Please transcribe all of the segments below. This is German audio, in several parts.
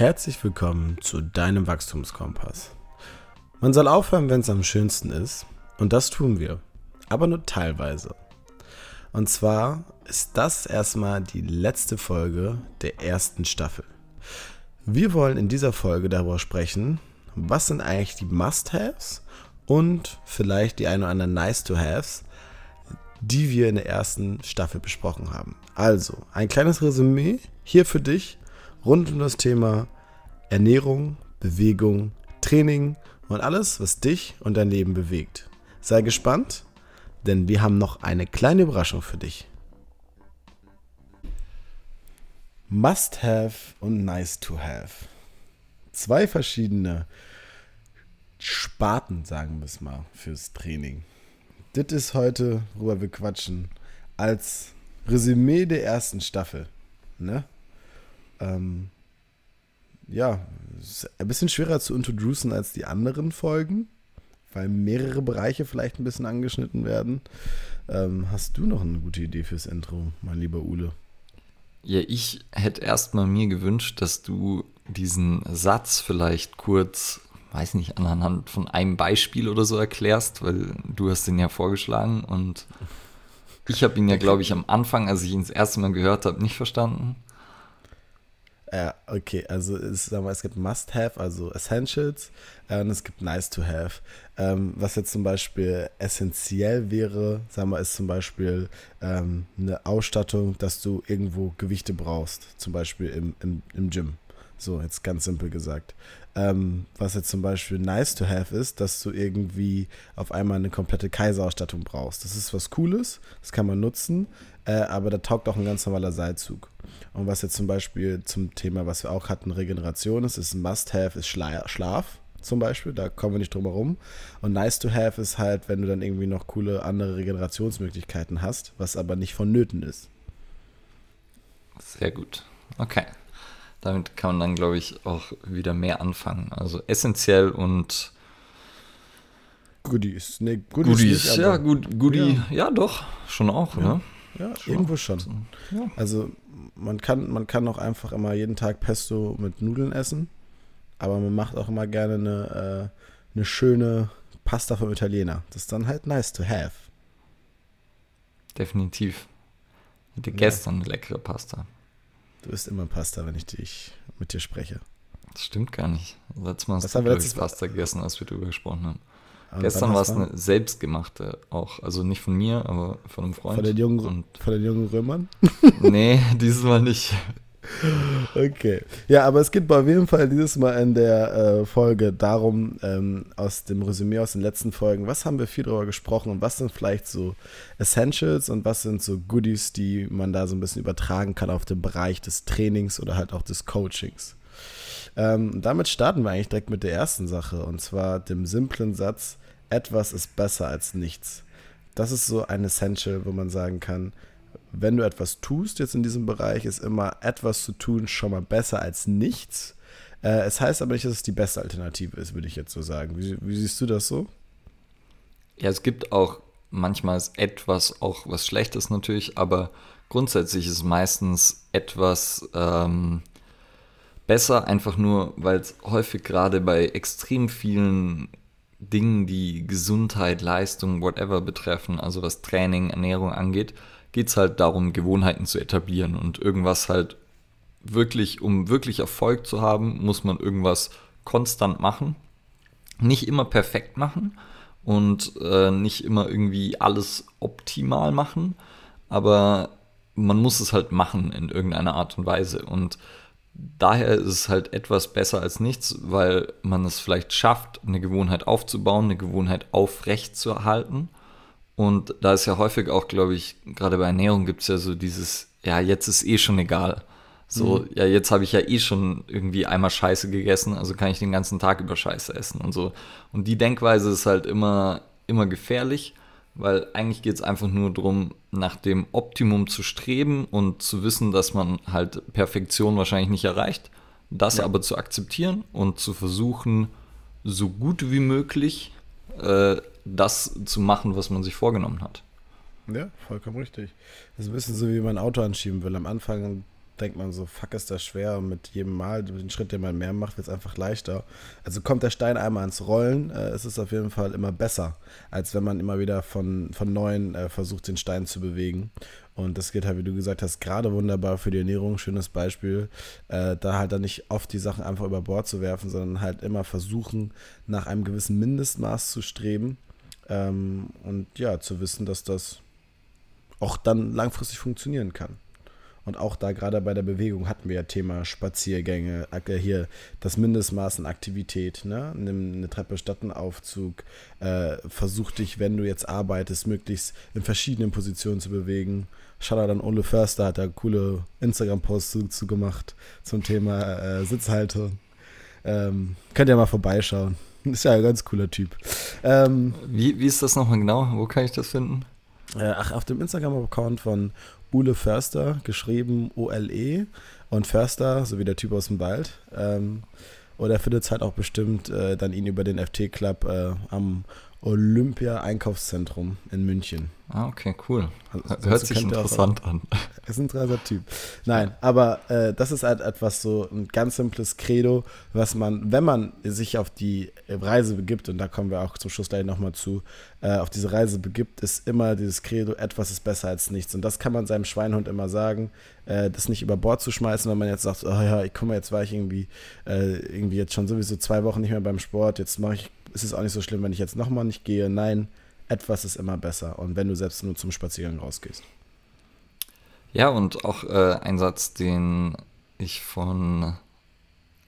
Herzlich willkommen zu deinem Wachstumskompass. Man soll aufhören, wenn es am schönsten ist, und das tun wir, aber nur teilweise. Und zwar ist das erstmal die letzte Folge der ersten Staffel. Wir wollen in dieser Folge darüber sprechen, was sind eigentlich die Must-Haves und vielleicht die ein oder anderen Nice-to-Haves, die wir in der ersten Staffel besprochen haben. Also, ein kleines Resümee hier für dich rund um das Thema Ernährung, Bewegung, Training und alles, was dich und dein Leben bewegt. Sei gespannt, denn wir haben noch eine kleine Überraschung für dich. Must have und nice to have. Zwei verschiedene Sparten, sagen wir es mal, fürs Training. Das ist heute, worüber wir quatschen, als Resümee der ersten Staffel. Ne? Ähm, ja, ist ein bisschen schwerer zu introducen als die anderen Folgen, weil mehrere Bereiche vielleicht ein bisschen angeschnitten werden. Ähm, hast du noch eine gute Idee fürs Intro, mein lieber Ule? Ja, ich hätte erstmal mir gewünscht, dass du diesen Satz vielleicht kurz, weiß nicht, anhand von einem Beispiel oder so erklärst, weil du hast den ja vorgeschlagen und ich habe ihn ja, glaube ich, am Anfang, als ich ihn das erste Mal gehört habe, nicht verstanden. Ja, okay, also es, sag mal, es gibt Must-Have, also Essentials, äh, und es gibt Nice-to-Have. Ähm, was jetzt zum Beispiel essentiell wäre, sagen wir, ist zum Beispiel ähm, eine Ausstattung, dass du irgendwo Gewichte brauchst, zum Beispiel im, im, im Gym. So, jetzt ganz simpel gesagt. Ähm, was jetzt zum Beispiel nice to have ist, dass du irgendwie auf einmal eine komplette Kaiserausstattung brauchst. Das ist was Cooles, das kann man nutzen, äh, aber da taugt auch ein ganz normaler Seilzug. Und was jetzt zum Beispiel zum Thema, was wir auch hatten, Regeneration ist, ist ein Must-Have, ist Schla Schlaf zum Beispiel, da kommen wir nicht drum herum. Und nice to have ist halt, wenn du dann irgendwie noch coole andere Regenerationsmöglichkeiten hast, was aber nicht vonnöten ist. Sehr gut. Okay. Damit kann man dann, glaube ich, auch wieder mehr anfangen. Also essentiell und Goodies. Nee, Goodies, Goodies nicht, ja, gut, Goodie, ja. ja. doch, schon auch, ja. ne? Ja, schon irgendwo schon. Ja. Also man kann, man kann auch einfach immer jeden Tag Pesto mit Nudeln essen, aber man macht auch immer gerne eine, äh, eine schöne Pasta vom Italiener. Das ist dann halt nice to have. Definitiv. Ich hatte gestern eine leckere Pasta. Du isst immer Pasta, wenn ich dich mit dir spreche. Das stimmt gar nicht. Letztes Mal hast du letztes Pasta gegessen, als wir darüber gesprochen haben. Und Gestern war es eine selbstgemachte auch. Also nicht von mir, aber von einem Freund. Von den jungen, und von den jungen Römern? nee, dieses Mal nicht. Okay. Ja, aber es geht auf jeden Fall dieses Mal in der äh, Folge darum, ähm, aus dem Resümee aus den letzten Folgen, was haben wir viel darüber gesprochen und was sind vielleicht so Essentials und was sind so Goodies, die man da so ein bisschen übertragen kann auf den Bereich des Trainings oder halt auch des Coachings. Ähm, damit starten wir eigentlich direkt mit der ersten Sache und zwar dem simplen Satz, etwas ist besser als nichts. Das ist so ein Essential, wo man sagen kann, wenn du etwas tust jetzt in diesem Bereich, ist immer etwas zu tun schon mal besser als nichts. Äh, es heißt aber nicht, dass es die beste Alternative ist, würde ich jetzt so sagen. Wie, wie siehst du das so? Ja, es gibt auch manchmal etwas auch was Schlechtes natürlich, aber grundsätzlich ist meistens etwas ähm, besser, einfach nur, weil es häufig gerade bei extrem vielen Dingen, die Gesundheit, Leistung, whatever betreffen, also was Training, Ernährung angeht, geht es halt darum, Gewohnheiten zu etablieren und irgendwas halt wirklich, um wirklich Erfolg zu haben, muss man irgendwas konstant machen. Nicht immer perfekt machen und äh, nicht immer irgendwie alles optimal machen, aber man muss es halt machen in irgendeiner Art und Weise. Und daher ist es halt etwas besser als nichts, weil man es vielleicht schafft, eine Gewohnheit aufzubauen, eine Gewohnheit aufrecht zu erhalten und da ist ja häufig auch, glaube ich, gerade bei Ernährung gibt es ja so dieses, ja, jetzt ist eh schon egal. So, mhm. ja, jetzt habe ich ja eh schon irgendwie einmal Scheiße gegessen, also kann ich den ganzen Tag über Scheiße essen und so. Und die Denkweise ist halt immer, immer gefährlich, weil eigentlich geht es einfach nur darum, nach dem Optimum zu streben und zu wissen, dass man halt Perfektion wahrscheinlich nicht erreicht, das ja. aber zu akzeptieren und zu versuchen, so gut wie möglich äh, das zu machen, was man sich vorgenommen hat. Ja, vollkommen richtig. Das ist ein bisschen so, wie man ein Auto anschieben will. Am Anfang denkt man so, fuck ist das schwer. Und mit jedem Mal, mit dem Schritt, den man mehr macht, wird es einfach leichter. Also kommt der Stein einmal ins Rollen, äh, ist es auf jeden Fall immer besser, als wenn man immer wieder von, von neuem äh, versucht, den Stein zu bewegen. Und das geht halt, wie du gesagt hast, gerade wunderbar für die Ernährung. Schönes Beispiel. Äh, da halt dann nicht oft die Sachen einfach über Bord zu werfen, sondern halt immer versuchen, nach einem gewissen Mindestmaß zu streben. Ähm, und ja, zu wissen, dass das auch dann langfristig funktionieren kann. Und auch da gerade bei der Bewegung hatten wir ja Thema Spaziergänge, hier das Mindestmaß an Aktivität, ne? Nimm eine Treppe statt einen Aufzug, äh, versuch dich, wenn du jetzt arbeitest, möglichst in verschiedenen Positionen zu bewegen. Shoutout an Ole Förster, hat da coole Instagram-Posts zu, zu, gemacht zum Thema äh, Sitzhaltung. Ähm, könnt ihr mal vorbeischauen. Ist ja ein ganz cooler Typ. Ähm, wie, wie ist das nochmal genau? Wo kann ich das finden? Äh, ach, auf dem Instagram-Account von Ule Förster, geschrieben O-L-E und Förster, so wie der Typ aus dem Wald. Ähm, oder findet es halt auch bestimmt äh, dann ihn über den FT-Club äh, am Olympia-Einkaufszentrum in München. Ah, okay, cool. Also, Hört sich interessant an. Ist ein interessanter Typ. Nein, aber äh, das ist halt etwas so ein ganz simples Credo, was man, wenn man sich auf die Reise begibt, und da kommen wir auch zum Schluss gleich nochmal zu, äh, auf diese Reise begibt, ist immer dieses Credo, etwas ist besser als nichts. Und das kann man seinem Schweinhund immer sagen, äh, das nicht über Bord zu schmeißen, wenn man jetzt sagt, oh ja, ich mal, jetzt war ich irgendwie, äh, irgendwie jetzt schon sowieso zwei Wochen nicht mehr beim Sport, jetzt mache ich, ist es auch nicht so schlimm, wenn ich jetzt nochmal nicht gehe. Nein, etwas ist immer besser. Und wenn du selbst nur zum Spaziergang rausgehst. Ja, und auch äh, ein Satz, den ich von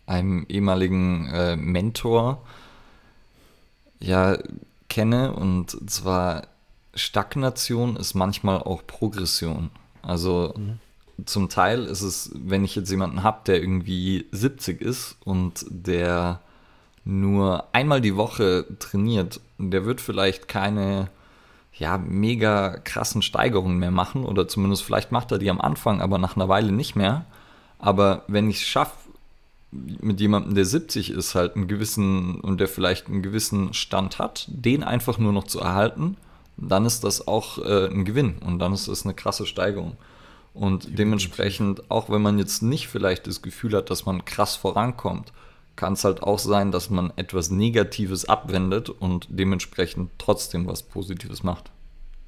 einem ehemaligen äh, Mentor ja kenne, und zwar Stagnation ist manchmal auch Progression. Also mhm. zum Teil ist es, wenn ich jetzt jemanden habe, der irgendwie 70 ist und der nur einmal die Woche trainiert, der wird vielleicht keine ja, mega krassen Steigerungen mehr machen oder zumindest vielleicht macht er die am Anfang, aber nach einer Weile nicht mehr. Aber wenn ich es schaffe, mit jemandem, der 70 ist, halt einen gewissen und der vielleicht einen gewissen Stand hat, den einfach nur noch zu erhalten, dann ist das auch äh, ein Gewinn und dann ist das eine krasse Steigerung. Und dementsprechend, auch wenn man jetzt nicht vielleicht das Gefühl hat, dass man krass vorankommt, kann es halt auch sein, dass man etwas Negatives abwendet und dementsprechend trotzdem was Positives macht.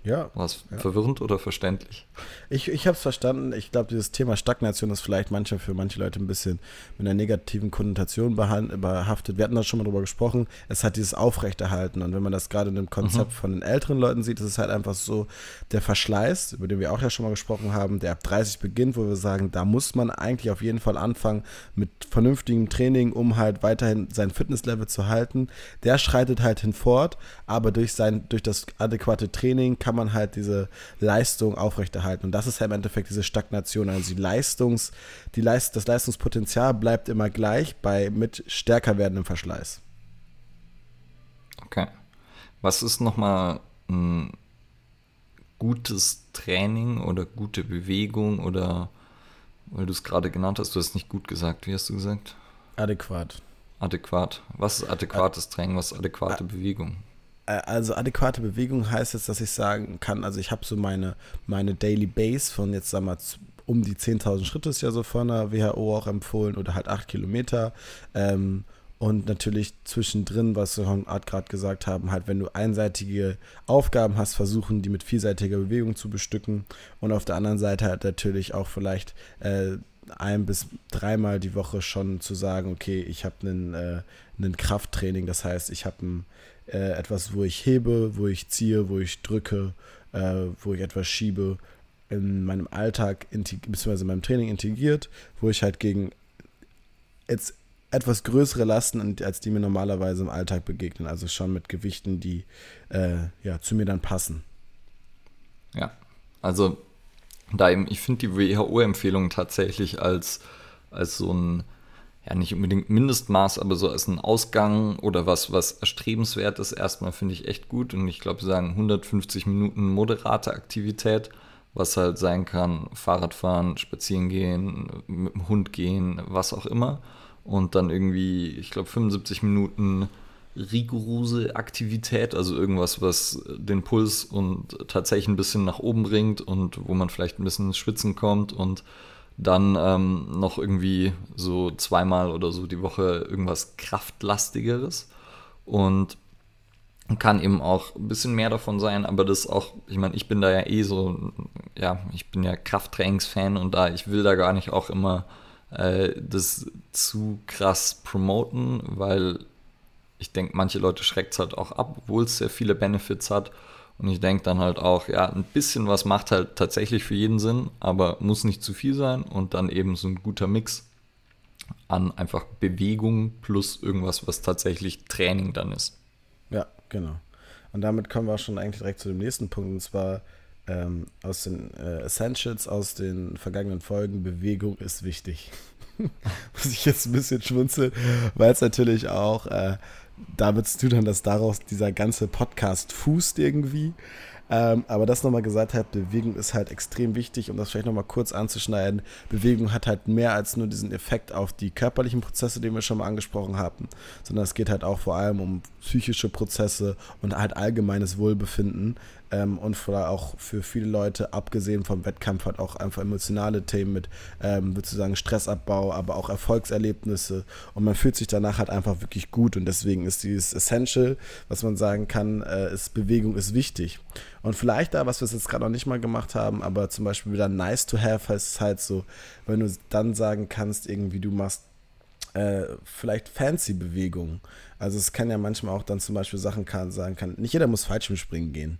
Ja. War es ja. verwirrend oder verständlich? Ich, ich habe es verstanden. Ich glaube, dieses Thema Stagnation ist vielleicht mancher für manche Leute ein bisschen mit einer negativen Konnotation behaftet. Wir hatten da schon mal drüber gesprochen. Es hat dieses Aufrechterhalten. Und wenn man das gerade in dem Konzept mhm. von den älteren Leuten sieht, ist es halt einfach so, der Verschleiß, über den wir auch ja schon mal gesprochen haben, der ab 30 beginnt, wo wir sagen, da muss man eigentlich auf jeden Fall anfangen mit vernünftigem Training, um halt weiterhin sein Fitnesslevel zu halten. Der schreitet halt hinfort, aber durch, sein, durch das adäquate Training kann kann man halt diese Leistung aufrechterhalten. Und das ist ja im Endeffekt diese Stagnation. Also die Leistungs, die Leist, das Leistungspotenzial bleibt immer gleich bei mit stärker werdendem Verschleiß. Okay. Was ist nochmal ein gutes Training oder gute Bewegung oder weil du es gerade genannt hast, du hast nicht gut gesagt. Wie hast du gesagt? Adäquat. Adäquat. Was ist adäquates Training? Was ist adäquate Bewegung? Äh, also adäquate Bewegung heißt jetzt, dass ich sagen kann, also ich habe so meine, meine Daily Base von jetzt sagen wir um die 10.000 Schritte ist ja so von der WHO auch empfohlen oder halt 8 Kilometer. Ähm, und natürlich zwischendrin, was wir gerade gesagt haben, halt, wenn du einseitige Aufgaben hast, versuchen, die mit vielseitiger Bewegung zu bestücken. Und auf der anderen Seite halt natürlich auch vielleicht äh, ein bis dreimal die Woche schon zu sagen, okay, ich habe einen, äh, Krafttraining, das heißt, ich habe ein äh, etwas, wo ich hebe, wo ich ziehe, wo ich drücke, äh, wo ich etwas schiebe, in meinem Alltag bzw. in meinem Training integriert, wo ich halt gegen jetzt etwas größere Lasten, als die mir normalerweise im Alltag begegnen. Also schon mit Gewichten, die äh, ja, zu mir dann passen. Ja, also da eben, ich finde die WHO-Empfehlung tatsächlich als, als so ein ja nicht unbedingt Mindestmaß, aber so als ein Ausgang oder was, was erstrebenswert ist, erstmal finde ich echt gut. Und ich glaube, sagen 150 Minuten moderate Aktivität, was halt sein kann, Fahrradfahren, spazieren gehen, mit dem Hund gehen, was auch immer. Und dann irgendwie, ich glaube, 75 Minuten rigorose Aktivität, also irgendwas, was den Puls und tatsächlich ein bisschen nach oben bringt und wo man vielleicht ein bisschen ins Schwitzen kommt und Dann ähm, noch irgendwie so zweimal oder so die Woche irgendwas Kraftlastigeres. Und kann eben auch ein bisschen mehr davon sein, aber das auch, ich meine, ich bin da ja eh so, ja, ich bin ja Krafttrainings-Fan und da, ich will da gar nicht auch immer äh, das zu krass promoten, weil ich denke, manche Leute schreckt es halt auch ab, obwohl es sehr viele Benefits hat. Und ich denke dann halt auch, ja, ein bisschen was macht halt tatsächlich für jeden Sinn, aber muss nicht zu viel sein und dann eben so ein guter Mix an einfach Bewegung plus irgendwas, was tatsächlich Training dann ist. Ja, genau. Und damit kommen wir auch schon eigentlich direkt zu dem nächsten Punkt und zwar ähm, aus den äh, Essentials aus den vergangenen Folgen, Bewegung ist wichtig. Muss ich jetzt ein bisschen schmunzeln, weil es natürlich auch äh, damit du dann, dass daraus dieser ganze Podcast fußt irgendwie. Ähm, aber das nochmal gesagt hat, Bewegung ist halt extrem wichtig, um das vielleicht nochmal kurz anzuschneiden. Bewegung hat halt mehr als nur diesen Effekt auf die körperlichen Prozesse, den wir schon mal angesprochen haben, sondern es geht halt auch vor allem um psychische Prozesse und halt allgemeines Wohlbefinden ähm, und vielleicht auch für viele Leute, abgesehen vom Wettkampf, halt auch einfach emotionale Themen mit, ähm, würde sagen, Stressabbau, aber auch Erfolgserlebnisse und man fühlt sich danach halt einfach wirklich gut und deswegen ist dieses Essential, was man sagen kann, äh, ist Bewegung ist wichtig. Und vielleicht da, was wir jetzt gerade noch nicht mal gemacht haben, aber zum Beispiel wieder nice to have heißt es halt so, wenn du dann sagen kannst, irgendwie du machst äh, vielleicht fancy Bewegungen. Also es kann ja manchmal auch dann zum Beispiel Sachen kann, sagen kann, nicht jeder muss Fallschirmspringen gehen.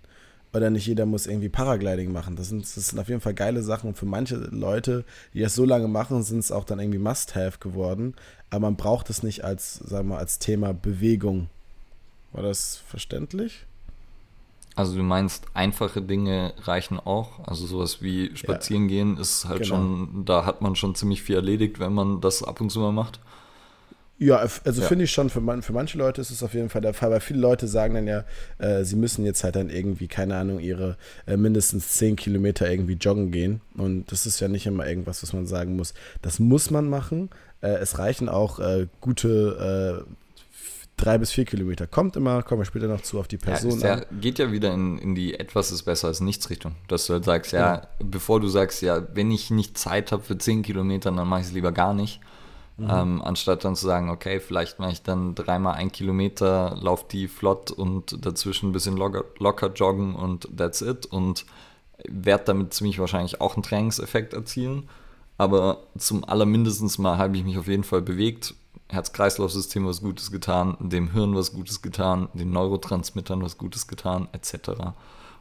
Oder nicht jeder muss irgendwie Paragliding machen. Das sind, das sind auf jeden Fall geile Sachen. Und für manche Leute, die das so lange machen, sind es auch dann irgendwie Must-Have geworden. Aber man braucht es nicht als, sagen wir, als Thema Bewegung. War das verständlich? Also du meinst, einfache Dinge reichen auch. Also sowas wie spazieren ja, gehen ist halt genau. schon, da hat man schon ziemlich viel erledigt, wenn man das ab und zu mal macht. Ja, also ja. finde ich schon, für, man, für manche Leute ist es auf jeden Fall der Fall, weil viele Leute sagen dann ja, äh, sie müssen jetzt halt dann irgendwie, keine Ahnung, ihre äh, mindestens 10 Kilometer irgendwie joggen gehen. Und das ist ja nicht immer irgendwas, was man sagen muss. Das muss man machen. Äh, es reichen auch äh, gute äh, drei bis vier Kilometer. Kommt immer, kommen wir später noch zu auf die Person. Ja, ja, geht ja wieder in, in die etwas ist besser als nichts Richtung. Dass du halt sagst, ja, ja. bevor du sagst, ja, wenn ich nicht Zeit habe für 10 Kilometer, dann mache ich es lieber gar nicht. Mhm. Ähm, anstatt dann zu sagen, okay, vielleicht mache ich dann dreimal ein Kilometer, laufe die flott und dazwischen ein bisschen locker, locker joggen und that's it. Und werde damit ziemlich wahrscheinlich auch einen Trainingseffekt erzielen. Aber zum allermindestens mal habe ich mich auf jeden Fall bewegt, Herz-Kreislauf-System was Gutes getan, dem Hirn was Gutes getan, den Neurotransmittern was Gutes getan, etc.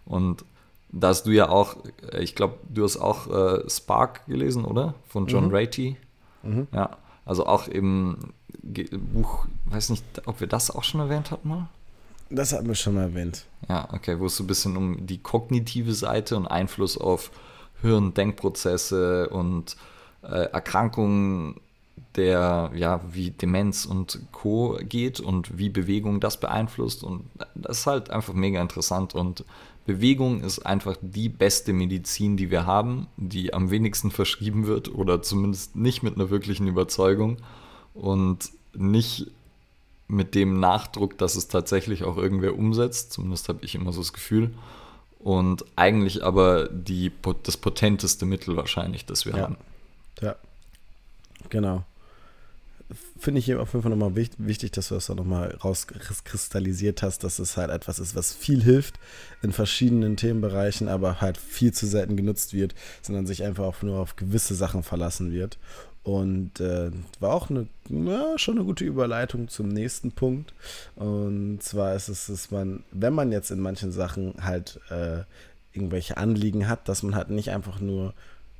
Und da hast du ja auch, ich glaube, du hast auch äh, Spark gelesen, oder? Von John mhm. Ratey. Mhm. Ja, also auch im Buch, weiß nicht, ob wir das auch schon erwähnt hatten mal? Das hatten wir schon mal erwähnt. Ja, okay, wo es so ein bisschen um die kognitive Seite und Einfluss auf Hirn-Denkprozesse und äh, Erkrankungen der, ja, wie Demenz und Co. geht und wie Bewegung das beeinflusst. Und das ist halt einfach mega interessant. Und Bewegung ist einfach die beste Medizin, die wir haben, die am wenigsten verschrieben wird oder zumindest nicht mit einer wirklichen Überzeugung und nicht mit dem Nachdruck, dass es tatsächlich auch irgendwer umsetzt. Zumindest habe ich immer so das Gefühl. Und eigentlich aber die, das potenteste Mittel wahrscheinlich, das wir ja. haben. Ja, genau finde ich auf jeden Fall nochmal wichtig, dass du das da nochmal rauskristallisiert hast, dass es halt etwas ist, was viel hilft in verschiedenen Themenbereichen, aber halt viel zu selten genutzt wird, sondern sich einfach auch nur auf gewisse Sachen verlassen wird. Und äh, war auch eine, ja, schon eine gute Überleitung zum nächsten Punkt. Und zwar ist es, dass man, wenn man jetzt in manchen Sachen halt äh, irgendwelche Anliegen hat, dass man halt nicht einfach nur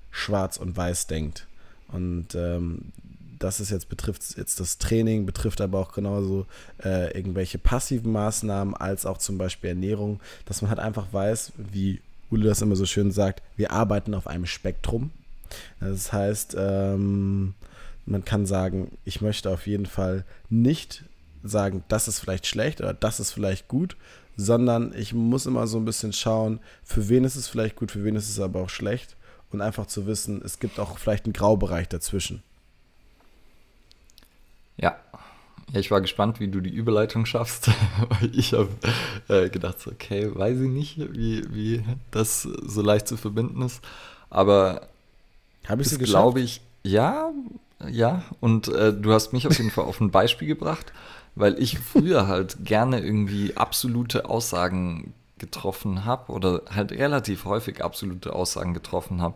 schwarz und weiß denkt. Und ähm, das ist jetzt betrifft jetzt das Training, betrifft aber auch genauso äh, irgendwelche passiven Maßnahmen als auch zum Beispiel Ernährung, dass man halt einfach weiß, wie Ule das immer so schön sagt, wir arbeiten auf einem Spektrum. Das heißt, ähm, man kann sagen, ich möchte auf jeden Fall nicht sagen, das ist vielleicht schlecht oder das ist vielleicht gut, sondern ich muss immer so ein bisschen schauen, für wen ist es vielleicht gut, für wen ist es aber auch schlecht und einfach zu wissen, es gibt auch vielleicht einen Graubereich dazwischen. Ja. Ich war gespannt, wie du die Überleitung schaffst. ich habe äh, gedacht, okay, weiß ich nicht, wie, wie das so leicht zu verbinden ist. Aber Habe ich sie geschafft? Glaube ich, ja, ja. Und äh, du hast mich auf jeden Fall auf ein Beispiel gebracht, weil ich früher halt gerne irgendwie absolute Aussagen getroffen habe oder halt relativ häufig absolute Aussagen getroffen habe,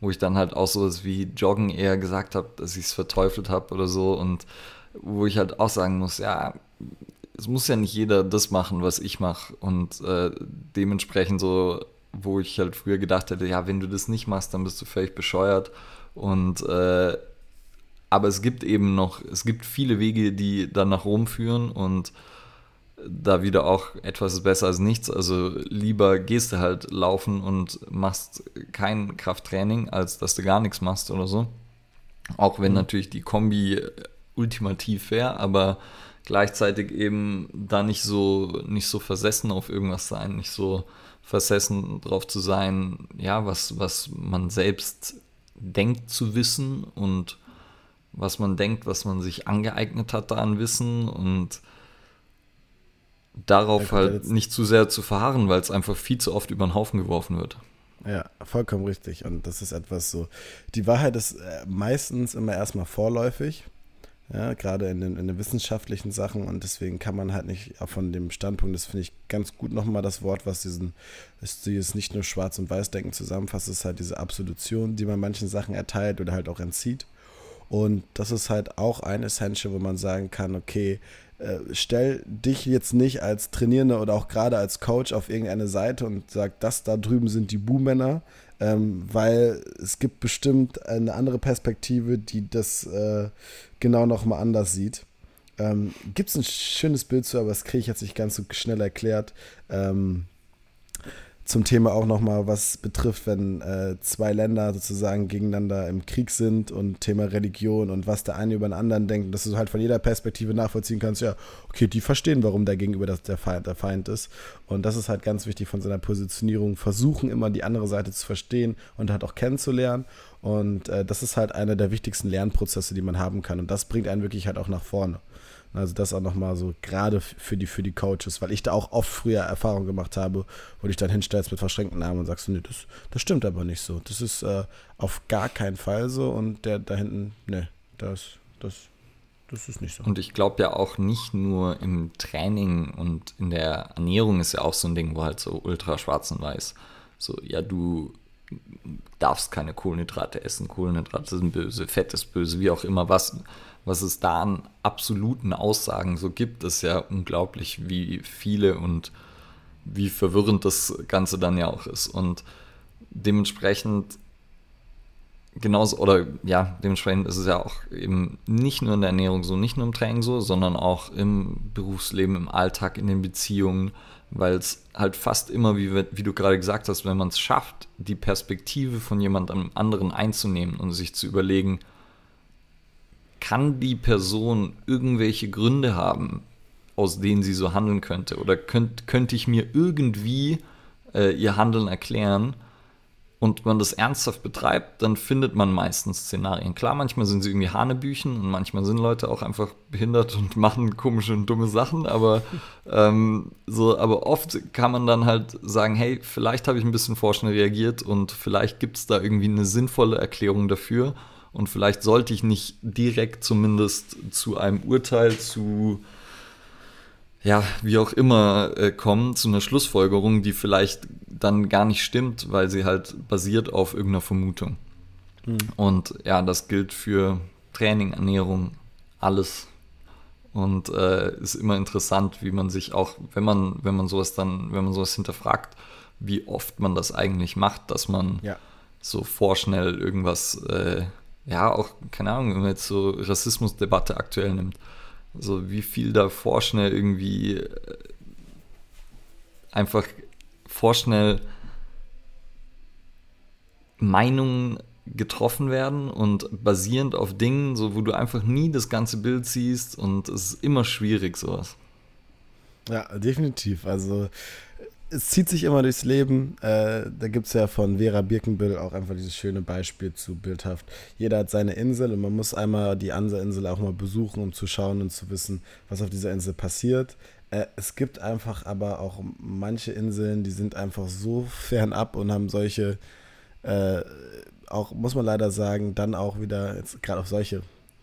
wo ich dann halt auch so wie Joggen eher gesagt habe, dass ich es verteufelt habe oder so und wo ich halt auch sagen muss, ja, es muss ja nicht jeder das machen, was ich mache und äh, dementsprechend so, wo ich halt früher gedacht hätte, ja, wenn du das nicht machst, dann bist du völlig bescheuert und äh, aber es gibt eben noch, es gibt viele Wege, die dann nach Rom führen und da wieder auch etwas ist besser als nichts. Also lieber gehst du halt laufen und machst kein Krafttraining, als dass du gar nichts machst oder so. Auch wenn mhm. natürlich die Kombi ultimativ wäre, aber gleichzeitig eben da nicht so, nicht so versessen auf irgendwas sein, nicht so versessen drauf zu sein, ja, was, was man selbst denkt zu wissen und was man denkt, was man sich angeeignet hat da an Wissen und darauf halt nicht zu sehr zu verharren, weil es einfach viel zu oft über den Haufen geworfen wird. Ja, vollkommen richtig. Und das ist etwas so. Die Wahrheit ist äh, meistens immer erstmal vorläufig, ja, gerade in den, in den wissenschaftlichen Sachen. Und deswegen kann man halt nicht von dem Standpunkt, das finde ich ganz gut nochmal das Wort, was diesen, dieses nicht nur Schwarz- und Weiß-Denken zusammenfasst, ist halt diese Absolution, die man manchen Sachen erteilt oder halt auch entzieht. Und das ist halt auch ein Essential, wo man sagen kann, okay, äh, stell dich jetzt nicht als Trainierender oder auch gerade als Coach auf irgendeine Seite und sag, das da drüben sind die Buhmänner, ähm, weil es gibt bestimmt eine andere Perspektive, die das äh, genau nochmal anders sieht. Ähm, gibt es ein schönes Bild zu, aber das kriege ich jetzt nicht ganz so schnell erklärt. Ähm, zum Thema auch nochmal, was betrifft, wenn äh, zwei Länder sozusagen gegeneinander im Krieg sind und Thema Religion und was der eine über den anderen denkt, dass du halt von jeder Perspektive nachvollziehen kannst, ja, okay, die verstehen, warum der gegenüber das der Feind, der Feind ist. Und das ist halt ganz wichtig von seiner Positionierung, versuchen immer die andere Seite zu verstehen und halt auch kennenzulernen. Und äh, das ist halt einer der wichtigsten Lernprozesse, die man haben kann. Und das bringt einen wirklich halt auch nach vorne. Also das auch nochmal so gerade für die, für die Coaches, weil ich da auch oft früher Erfahrungen gemacht habe, wo du dich dann hinstellst mit verschränkten Armen und sagst, nee, das, das stimmt aber nicht so. Das ist äh, auf gar keinen Fall so und der da hinten, nee, das, das, das ist nicht so. Und ich glaube ja auch nicht nur im Training und in der Ernährung ist ja auch so ein Ding, wo halt so ultra schwarz und weiß. So, ja, du darfst keine Kohlenhydrate essen, Kohlenhydrate sind böse, Fett ist böse, wie auch immer, was, was es da an absoluten Aussagen so gibt, ist ja unglaublich, wie viele und wie verwirrend das Ganze dann ja auch ist. Und dementsprechend genauso, oder ja, dementsprechend ist es ja auch eben nicht nur in der Ernährung so, nicht nur im Training so, sondern auch im Berufsleben, im Alltag, in den Beziehungen, weil es halt fast immer, wie, wie du gerade gesagt hast, wenn man es schafft, die Perspektive von jemandem anderen einzunehmen und sich zu überlegen, kann die Person irgendwelche Gründe haben, aus denen sie so handeln könnte? Oder könnt, könnte ich mir irgendwie äh, ihr Handeln erklären und man das ernsthaft betreibt, dann findet man meistens Szenarien. Klar, manchmal sind sie irgendwie Hanebüchen und manchmal sind Leute auch einfach behindert und machen komische und dumme Sachen, aber, ähm, so, aber oft kann man dann halt sagen, hey, vielleicht habe ich ein bisschen vorschnell reagiert und vielleicht gibt es da irgendwie eine sinnvolle Erklärung dafür und vielleicht sollte ich nicht direkt zumindest zu einem Urteil, zu ja, wie auch immer äh, kommen, zu einer Schlussfolgerung, die vielleicht dann gar nicht stimmt, weil sie halt basiert auf irgendeiner Vermutung. Mhm. Und ja, das gilt für Training, Ernährung, alles. Und äh, ist immer interessant, wie man sich auch, wenn man, wenn man sowas dann, wenn man sowas hinterfragt, wie oft man das eigentlich macht, dass man ja. so vorschnell irgendwas äh, ja, auch, keine Ahnung, wenn man jetzt so Rassismusdebatte aktuell nimmt, so wie viel da vorschnell irgendwie äh, einfach vorschnell Meinungen getroffen werden und basierend auf Dingen, so wo du einfach nie das ganze Bild siehst und es ist immer schwierig sowas. Ja, definitiv. Also es zieht sich immer durchs Leben. Äh, da gibt es ja von Vera Birkenbill auch einfach dieses schöne Beispiel zu bildhaft. Jeder hat seine Insel und man muss einmal die andere Insel auch mal besuchen, um zu schauen und zu wissen, was auf dieser Insel passiert. Äh, es gibt einfach aber auch manche Inseln, die sind einfach so fernab und haben solche äh, auch, muss man leider sagen, dann auch wieder, gerade auf solche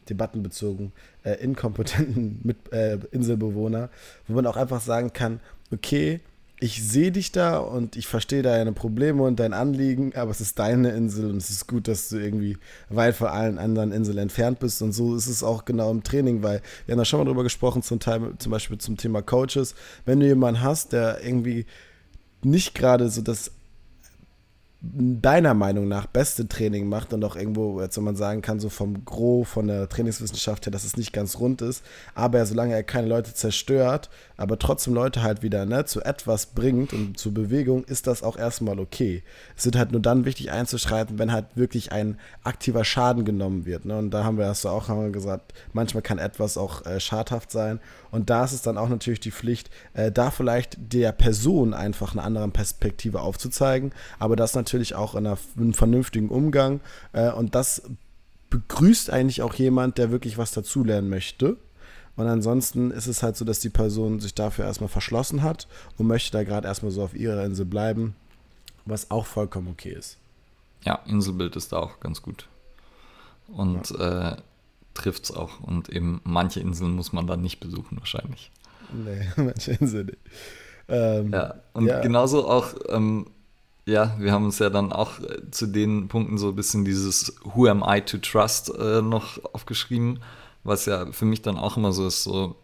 Debatten bezogen, äh, inkompetenten Mit, äh, Inselbewohner, wo man auch einfach sagen kann, okay, ich sehe dich da und ich verstehe deine Probleme und dein Anliegen, aber es ist deine Insel und es ist gut, dass du irgendwie weit von allen anderen Inseln entfernt bist. Und so ist es auch genau im Training, weil wir haben da schon mal drüber gesprochen, zum, Teil, zum Beispiel zum Thema Coaches. Wenn du jemanden hast, der irgendwie nicht gerade so das deiner Meinung nach beste Training macht und auch irgendwo, jetzt wenn man sagen kann, so vom Gros, von der Trainingswissenschaft her, dass es nicht ganz rund ist, aber solange er keine Leute zerstört, aber trotzdem Leute halt wieder ne, zu etwas bringt und zu Bewegung, ist das auch erstmal okay. Es wird halt nur dann wichtig einzuschreiten, wenn halt wirklich ein aktiver Schaden genommen wird. Ne? Und da haben wir, hast du auch haben wir gesagt, manchmal kann etwas auch äh, schadhaft sein. Und da ist es dann auch natürlich die Pflicht, äh, da vielleicht der Person einfach eine andere Perspektive aufzuzeigen, aber das natürlich natürlich auch in, einer, in einem vernünftigen Umgang. Äh, und das begrüßt eigentlich auch jemand, der wirklich was dazulernen möchte. Und ansonsten ist es halt so, dass die Person sich dafür erstmal verschlossen hat und möchte da gerade erstmal so auf ihrer Insel bleiben, was auch vollkommen okay ist. Ja, Inselbild ist da auch ganz gut. Und ja. äh, trifft es auch. Und eben manche Inseln muss man dann nicht besuchen, wahrscheinlich. Nee, manche Inseln nicht. Ähm, ja, und ja. genauso auch ähm, ja, wir haben uns ja dann auch äh, zu den Punkten so ein bisschen dieses Who am I to trust äh, noch aufgeschrieben, was ja für mich dann auch immer so ist, so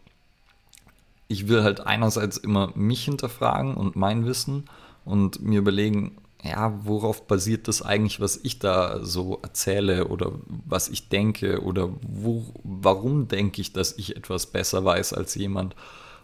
ich will halt einerseits immer mich hinterfragen und mein Wissen und mir überlegen, ja, worauf basiert das eigentlich, was ich da so erzähle oder was ich denke oder wo, warum denke ich, dass ich etwas besser weiß als jemand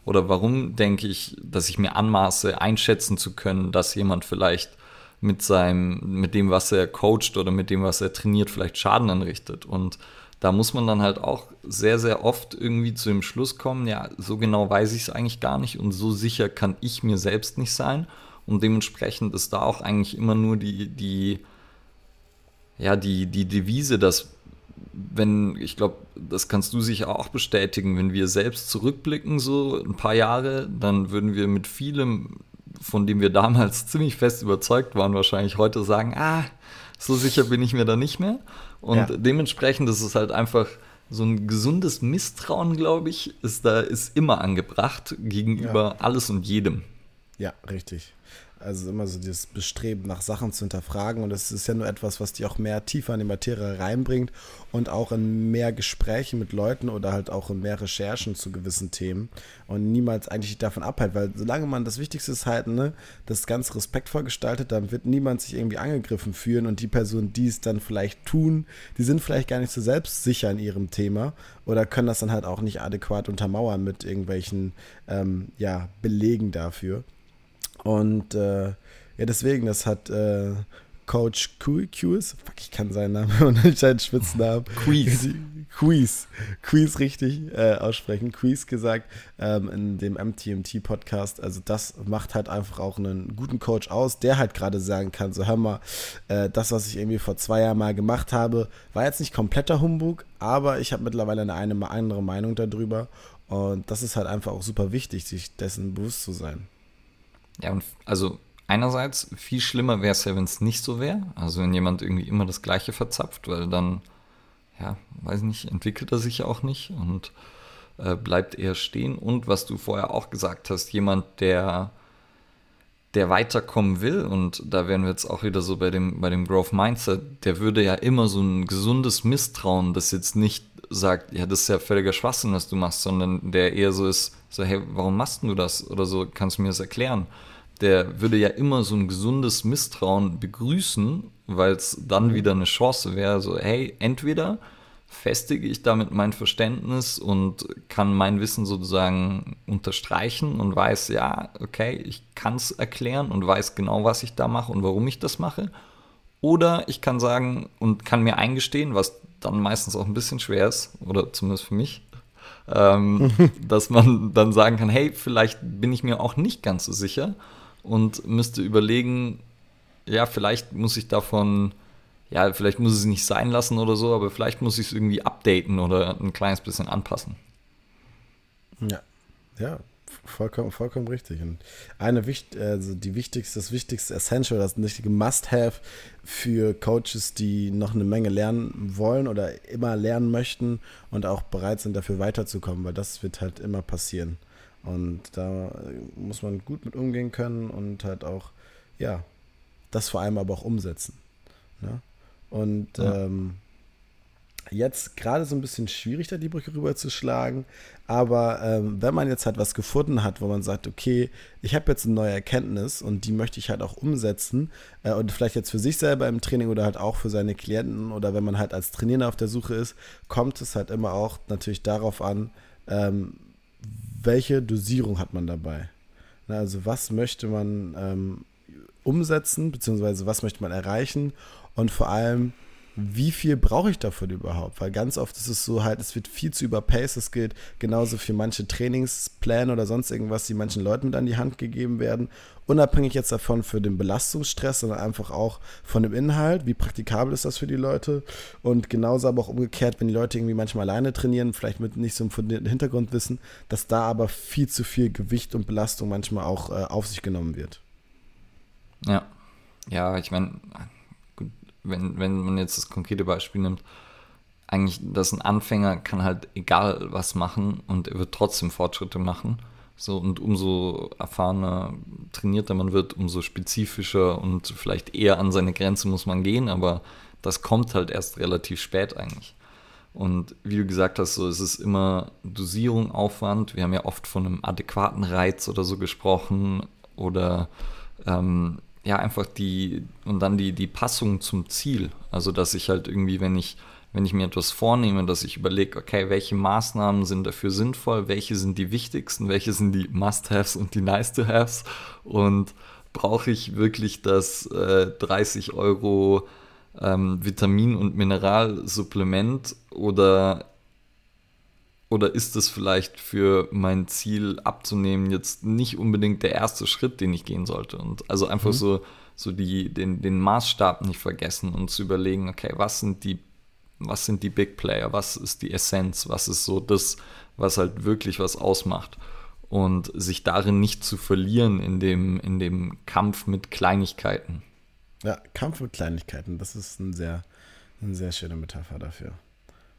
oder warum denke ich, dass ich mir anmaße, einschätzen zu können, dass jemand vielleicht mit seinem, mit dem, was er coacht oder mit dem, was er trainiert, vielleicht Schaden anrichtet. Und da muss man dann halt auch sehr, sehr oft irgendwie zu dem Schluss kommen, ja, so genau weiß ich es eigentlich gar nicht und so sicher kann ich mir selbst nicht sein. Und dementsprechend ist da auch eigentlich immer nur die, die, ja, die, die Devise, dass wenn, ich glaube, das kannst du sicher auch bestätigen, wenn wir selbst zurückblicken, so ein paar Jahre, dann würden wir mit vielem von dem wir damals ziemlich fest überzeugt waren, wahrscheinlich heute sagen, ah, so sicher bin ich mir da nicht mehr. Und ja. dementsprechend ist es halt einfach so ein gesundes Misstrauen, glaube ich, ist da ist immer angebracht gegenüber ja. alles und jedem. Ja, richtig. Also immer so dieses Bestreben nach Sachen zu hinterfragen und das ist ja nur etwas, was dich auch mehr tiefer in die Materie reinbringt und auch in mehr Gespräche mit Leuten oder halt auch in mehr Recherchen zu gewissen Themen und niemals eigentlich davon abhält, weil solange man das Wichtigste ist halt, ne, das ganz respektvoll gestaltet, dann wird niemand sich irgendwie angegriffen fühlen und die Personen, die es dann vielleicht tun, die sind vielleicht gar nicht so selbstsicher in ihrem Thema oder können das dann halt auch nicht adäquat untermauern mit irgendwelchen ähm, ja, Belegen dafür. Und äh, ja, deswegen, das hat äh, Coach Quiz, fuck, ich kann seinen Namen und seinen Spitznamen. Quiz. Quiz, Quiz richtig äh, aussprechen. Quiz gesagt ähm, in dem MTMT-Podcast. Also, das macht halt einfach auch einen guten Coach aus, der halt gerade sagen kann: So, hör mal, äh, das, was ich irgendwie vor zwei Jahren mal gemacht habe, war jetzt nicht kompletter Humbug, aber ich habe mittlerweile eine, eine andere Meinung darüber. Und das ist halt einfach auch super wichtig, sich dessen bewusst zu sein. Ja, und also einerseits viel schlimmer wäre es ja, wenn es nicht so wäre. Also wenn jemand irgendwie immer das Gleiche verzapft, weil dann, ja, weiß nicht, entwickelt er sich ja auch nicht und äh, bleibt eher stehen. Und was du vorher auch gesagt hast, jemand, der der weiterkommen will, und da wären wir jetzt auch wieder so bei dem, bei dem Growth Mindset, der würde ja immer so ein gesundes Misstrauen, das jetzt nicht sagt, ja, das ist ja völliger Schwachsinn, was du machst, sondern der eher so ist, so, hey, warum machst du das? Oder so, kannst du mir das erklären? Der würde ja immer so ein gesundes Misstrauen begrüßen, weil es dann wieder eine Chance wäre, so, hey, entweder festige ich damit mein Verständnis und kann mein Wissen sozusagen unterstreichen und weiß, ja, okay, ich kann es erklären und weiß genau, was ich da mache und warum ich das mache. Oder ich kann sagen und kann mir eingestehen, was dann meistens auch ein bisschen schwer ist, oder zumindest für mich, ähm, dass man dann sagen kann, hey, vielleicht bin ich mir auch nicht ganz so sicher und müsste überlegen, ja, vielleicht muss ich davon, ja, vielleicht muss ich es nicht sein lassen oder so, aber vielleicht muss ich es irgendwie updaten oder ein kleines bisschen anpassen. Ja, ja, Vollkommen, vollkommen richtig. Und eine also die wichtigste, das wichtigste Essential, das wichtige Must-Have für Coaches, die noch eine Menge lernen wollen oder immer lernen möchten und auch bereit sind, dafür weiterzukommen, weil das wird halt immer passieren. Und da muss man gut mit umgehen können und halt auch, ja, das vor allem aber auch umsetzen. Ne? Und ja. ähm, jetzt gerade so ein bisschen schwierig, da die Brücke rüberzuschlagen. Aber ähm, wenn man jetzt halt was gefunden hat, wo man sagt, okay, ich habe jetzt eine neue Erkenntnis und die möchte ich halt auch umsetzen äh, und vielleicht jetzt für sich selber im Training oder halt auch für seine Klienten oder wenn man halt als Trainierender auf der Suche ist, kommt es halt immer auch natürlich darauf an, ähm, welche Dosierung hat man dabei. Na, also was möchte man ähm, umsetzen, beziehungsweise was möchte man erreichen und vor allem, wie viel brauche ich davon überhaupt? Weil ganz oft ist es so halt, es wird viel zu überpaced. Es gilt genauso für manche Trainingspläne oder sonst irgendwas, die manchen Leuten mit an die Hand gegeben werden. Unabhängig jetzt davon für den Belastungsstress, sondern einfach auch von dem Inhalt. Wie praktikabel ist das für die Leute? Und genauso aber auch umgekehrt, wenn die Leute irgendwie manchmal alleine trainieren, vielleicht mit nicht so einem fundierten Hintergrundwissen, dass da aber viel zu viel Gewicht und Belastung manchmal auch äh, auf sich genommen wird. Ja. Ja, ich meine, wenn, wenn man jetzt das konkrete Beispiel nimmt, eigentlich, dass ein Anfänger kann halt egal was machen und er wird trotzdem Fortschritte machen. So, und umso erfahrener, trainierter man wird, umso spezifischer und vielleicht eher an seine Grenze muss man gehen, aber das kommt halt erst relativ spät eigentlich. Und wie du gesagt hast, so es ist immer Dosierung, Aufwand. Wir haben ja oft von einem adäquaten Reiz oder so gesprochen oder ähm, ja, einfach die, und dann die, die Passung zum Ziel. Also, dass ich halt irgendwie, wenn ich, wenn ich mir etwas vornehme, dass ich überlege, okay, welche Maßnahmen sind dafür sinnvoll, welche sind die wichtigsten, welche sind die Must-Haves und die Nice-to-Haves und brauche ich wirklich das äh, 30 Euro ähm, Vitamin- und Mineralsupplement oder oder ist es vielleicht für mein Ziel abzunehmen jetzt nicht unbedingt der erste Schritt, den ich gehen sollte? Und also einfach mhm. so, so die, den, den Maßstab nicht vergessen und zu überlegen, okay, was sind die, was sind die Big Player, was ist die Essenz, was ist so das, was halt wirklich was ausmacht. Und sich darin nicht zu verlieren in dem, in dem Kampf mit Kleinigkeiten. Ja, Kampf mit Kleinigkeiten, das ist ein sehr, eine sehr schöne Metapher dafür.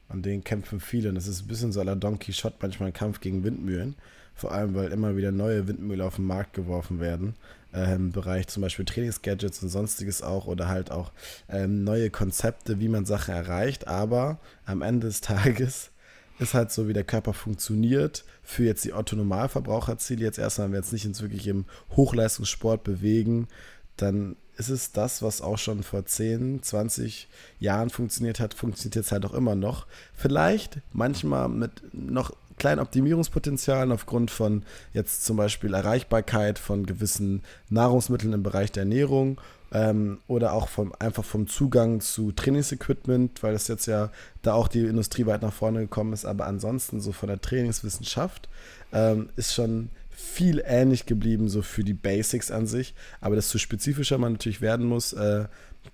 An denen kämpfen viele. Und es ist ein bisschen so aller Don Quixote manchmal ein Kampf gegen Windmühlen. Vor allem, weil immer wieder neue Windmühlen auf den Markt geworfen werden. Äh, Im Bereich zum Beispiel Trainingsgadgets und sonstiges auch. Oder halt auch ähm, neue Konzepte, wie man Sachen erreicht. Aber am Ende des Tages ist halt so, wie der Körper funktioniert. Für jetzt die Otto-Normalverbraucherziele jetzt erstmal, wenn wir jetzt nicht ins wirklich im Hochleistungssport bewegen, dann ist es das, was auch schon vor 10, 20 Jahren funktioniert hat, funktioniert jetzt halt auch immer noch. Vielleicht manchmal mit noch kleinen Optimierungspotenzialen aufgrund von jetzt zum Beispiel Erreichbarkeit von gewissen Nahrungsmitteln im Bereich der Ernährung ähm, oder auch vom, einfach vom Zugang zu Trainingsequipment, weil es jetzt ja da auch die Industrie weit nach vorne gekommen ist. Aber ansonsten so von der Trainingswissenschaft ähm, ist schon viel ähnlich geblieben, so für die Basics an sich. Aber desto spezifischer man natürlich werden muss, äh,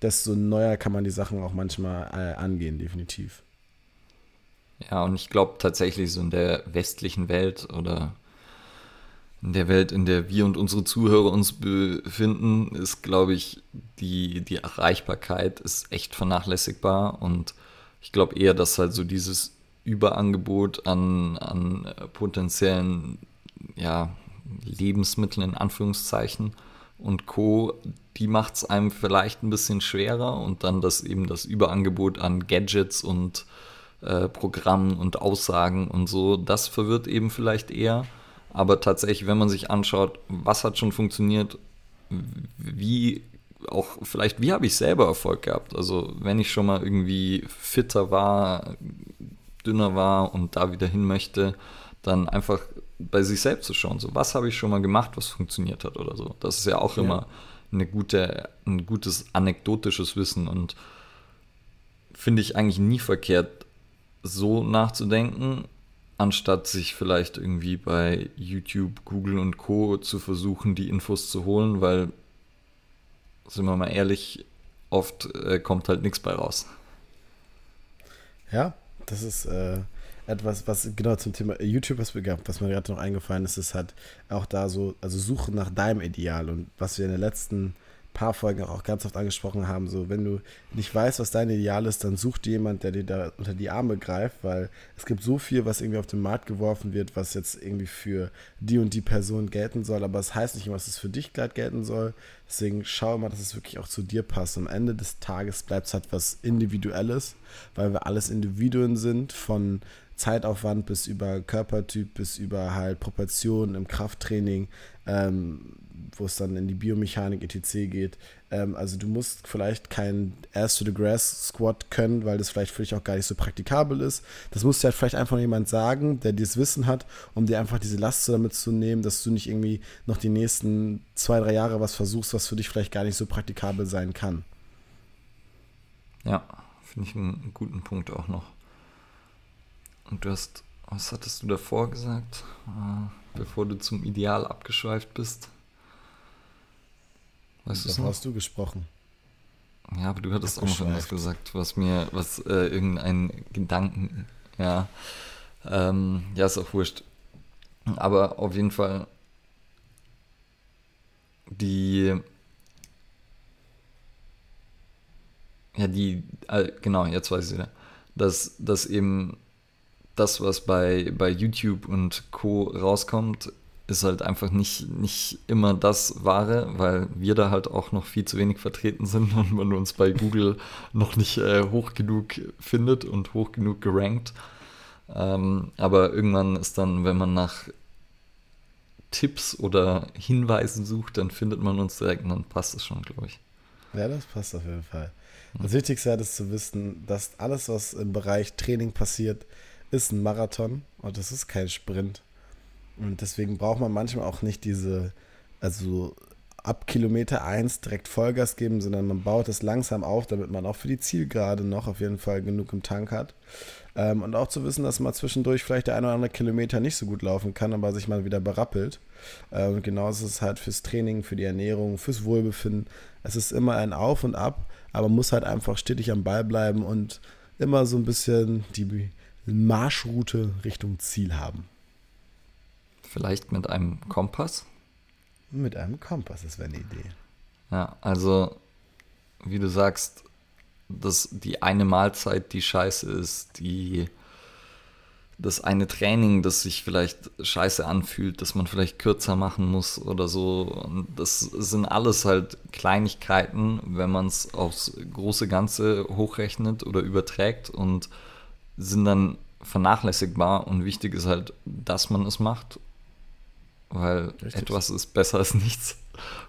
desto neuer kann man die Sachen auch manchmal äh, angehen, definitiv. Ja, und ich glaube tatsächlich so in der westlichen Welt oder in der Welt, in der wir und unsere Zuhörer uns befinden, ist, glaube ich, die, die Erreichbarkeit ist echt vernachlässigbar und ich glaube eher, dass halt so dieses Überangebot an, an potenziellen ja, Lebensmittel in Anführungszeichen und Co., die macht es einem vielleicht ein bisschen schwerer und dann das eben das Überangebot an Gadgets und äh, Programmen und Aussagen und so, das verwirrt eben vielleicht eher. Aber tatsächlich, wenn man sich anschaut, was hat schon funktioniert, wie auch vielleicht, wie habe ich selber Erfolg gehabt? Also wenn ich schon mal irgendwie fitter war, dünner war und da wieder hin möchte, dann einfach bei sich selbst zu schauen, so was habe ich schon mal gemacht, was funktioniert hat oder so. Das ist ja auch ja. immer eine gute, ein gutes anekdotisches Wissen und finde ich eigentlich nie verkehrt, so nachzudenken, anstatt sich vielleicht irgendwie bei YouTube, Google und Co. zu versuchen, die Infos zu holen, weil, sind wir mal ehrlich, oft äh, kommt halt nichts bei raus. Ja, das ist äh, etwas, was genau zum Thema YouTube, was, wir, was mir gerade noch eingefallen ist, ist halt auch da so, also Suche nach deinem Ideal und was wir in der letzten paar Folgen auch ganz oft angesprochen haben, so wenn du nicht weißt, was dein Ideal ist, dann such dir jemand, der dir da unter die Arme greift, weil es gibt so viel, was irgendwie auf den Markt geworfen wird, was jetzt irgendwie für die und die Person gelten soll, aber es das heißt nicht immer, dass es für dich glatt gelten soll. Deswegen schau mal, dass es wirklich auch zu dir passt. Am Ende des Tages bleibt es halt was Individuelles, weil wir alles Individuen sind, von Zeitaufwand bis über Körpertyp, bis über halt Proportionen im Krafttraining. Ähm, wo es dann in die Biomechanik etc. geht. Ähm, also du musst vielleicht kein Ass to the Grass Squat können, weil das vielleicht für dich auch gar nicht so praktikabel ist. Das muss dir halt vielleicht einfach jemand sagen, der dieses Wissen hat, um dir einfach diese Last damit zu nehmen, dass du nicht irgendwie noch die nächsten zwei, drei Jahre was versuchst, was für dich vielleicht gar nicht so praktikabel sein kann. Ja, finde ich einen guten Punkt auch noch. Und du hast, was hattest du davor gesagt, äh, bevor du zum Ideal abgeschweift bist? Weißt Davon hast du gesprochen. Ja, aber du hattest auch noch irgendwas gesagt, was mir, was äh, irgendein Gedanken, ja. Ähm, ja, ist auch wurscht. Aber auf jeden Fall die, ja, die, genau, jetzt weiß ich wieder, dass, dass eben das, was bei, bei YouTube und Co. rauskommt, ist halt einfach nicht, nicht immer das Wahre, weil wir da halt auch noch viel zu wenig vertreten sind und man uns bei Google noch nicht äh, hoch genug findet und hoch genug gerankt. Ähm, aber irgendwann ist dann, wenn man nach Tipps oder Hinweisen sucht, dann findet man uns direkt und dann passt es schon, glaube ich. Ja, das passt auf jeden Fall. Das Wichtigste ist zu wissen, dass alles, was im Bereich Training passiert, ist ein Marathon und das ist kein Sprint. Und deswegen braucht man manchmal auch nicht diese, also ab Kilometer 1 direkt Vollgas geben, sondern man baut es langsam auf, damit man auch für die Zielgerade noch auf jeden Fall genug im Tank hat. Ähm, und auch zu wissen, dass man zwischendurch vielleicht der ein oder andere Kilometer nicht so gut laufen kann, aber sich mal wieder berappelt. Äh, und genauso ist es halt fürs Training, für die Ernährung, fürs Wohlbefinden. Es ist immer ein Auf und Ab, aber man muss halt einfach stetig am Ball bleiben und immer so ein bisschen die Marschroute Richtung Ziel haben. Vielleicht mit einem Kompass? Mit einem Kompass, das wäre eine Idee. Ja, also wie du sagst, dass die eine Mahlzeit, die scheiße ist, die das eine Training, das sich vielleicht scheiße anfühlt, dass man vielleicht kürzer machen muss oder so. Und das sind alles halt Kleinigkeiten, wenn man es aufs große Ganze hochrechnet oder überträgt und sind dann vernachlässigbar. Und wichtig ist halt, dass man es macht weil richtig. etwas ist besser als nichts.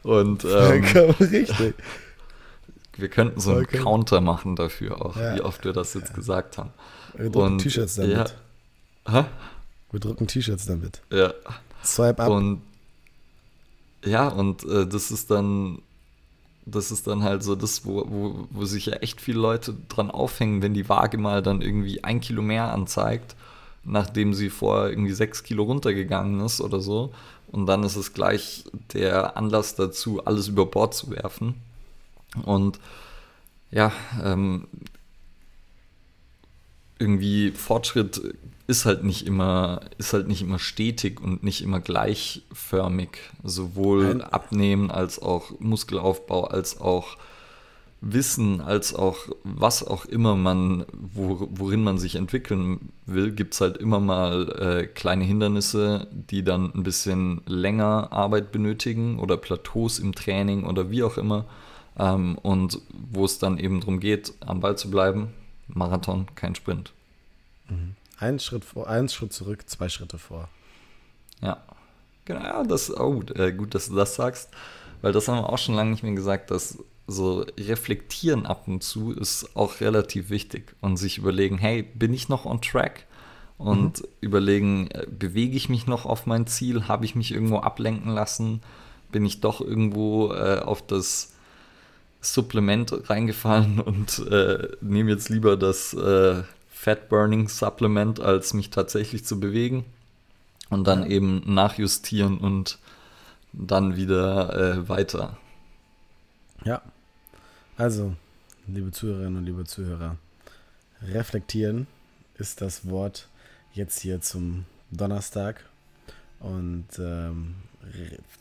Und ähm, richtig. Wir könnten so einen okay. Counter machen dafür auch, ja. wie oft wir das jetzt ja. gesagt haben. Wir drucken T-Shirts damit. Ja. Hä? Wir drucken T-Shirts damit. Ja. Swipe up. Und ja, und äh, das ist dann, das ist dann halt so das, wo, wo, wo sich ja echt viele Leute dran aufhängen, wenn die Waage mal dann irgendwie ein Kilo mehr anzeigt, nachdem sie vorher irgendwie sechs Kilo runtergegangen ist oder so. Und dann ist es gleich der Anlass dazu, alles über Bord zu werfen. Und ja, ähm, irgendwie Fortschritt ist halt nicht immer, ist halt nicht immer stetig und nicht immer gleichförmig. Sowohl Abnehmen als auch Muskelaufbau, als auch Wissen als auch was auch immer man, wo, worin man sich entwickeln will, gibt es halt immer mal äh, kleine Hindernisse, die dann ein bisschen länger Arbeit benötigen oder Plateaus im Training oder wie auch immer. Ähm, und wo es dann eben darum geht, am Ball zu bleiben. Marathon, kein Sprint. Mhm. Ein Schritt vor, ein Schritt zurück, zwei Schritte vor. Ja. Genau, ja, das, oh, äh, gut, dass du das sagst, weil das haben wir auch schon lange nicht mehr gesagt, dass so reflektieren ab und zu ist auch relativ wichtig und sich überlegen, hey, bin ich noch on track? Und mhm. überlegen, äh, bewege ich mich noch auf mein Ziel? Habe ich mich irgendwo ablenken lassen? Bin ich doch irgendwo äh, auf das Supplement reingefallen und äh, nehme jetzt lieber das äh, Fat Burning Supplement, als mich tatsächlich zu bewegen? Und dann eben nachjustieren und dann wieder äh, weiter. Ja, also, liebe Zuhörerinnen und liebe Zuhörer, reflektieren ist das Wort jetzt hier zum Donnerstag und ähm,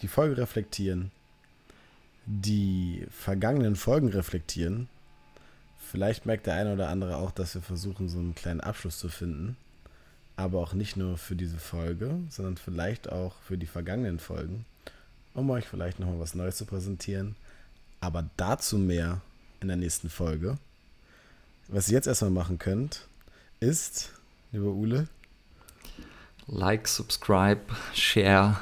die Folge reflektieren, die vergangenen Folgen reflektieren. Vielleicht merkt der eine oder andere auch, dass wir versuchen, so einen kleinen Abschluss zu finden. Aber auch nicht nur für diese Folge, sondern vielleicht auch für die vergangenen Folgen, um euch vielleicht nochmal was Neues zu präsentieren. Aber dazu mehr in der nächsten Folge. Was ihr jetzt erstmal machen könnt, ist, lieber Ule, Like, subscribe, share,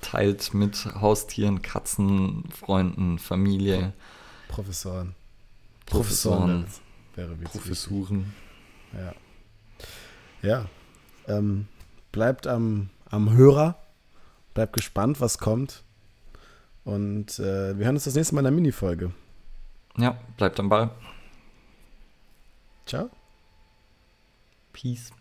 teilt mit Haustieren, Katzen, Freunden, Familie. Professoren. Professoren. Wäre Professuren. Ja. Ja. Ähm, bleibt am, am Hörer. Bleibt gespannt, was kommt. Und äh, wir hören uns das nächste Mal in der Mini-Folge. Ja, bleibt am Ball. Ciao. Peace.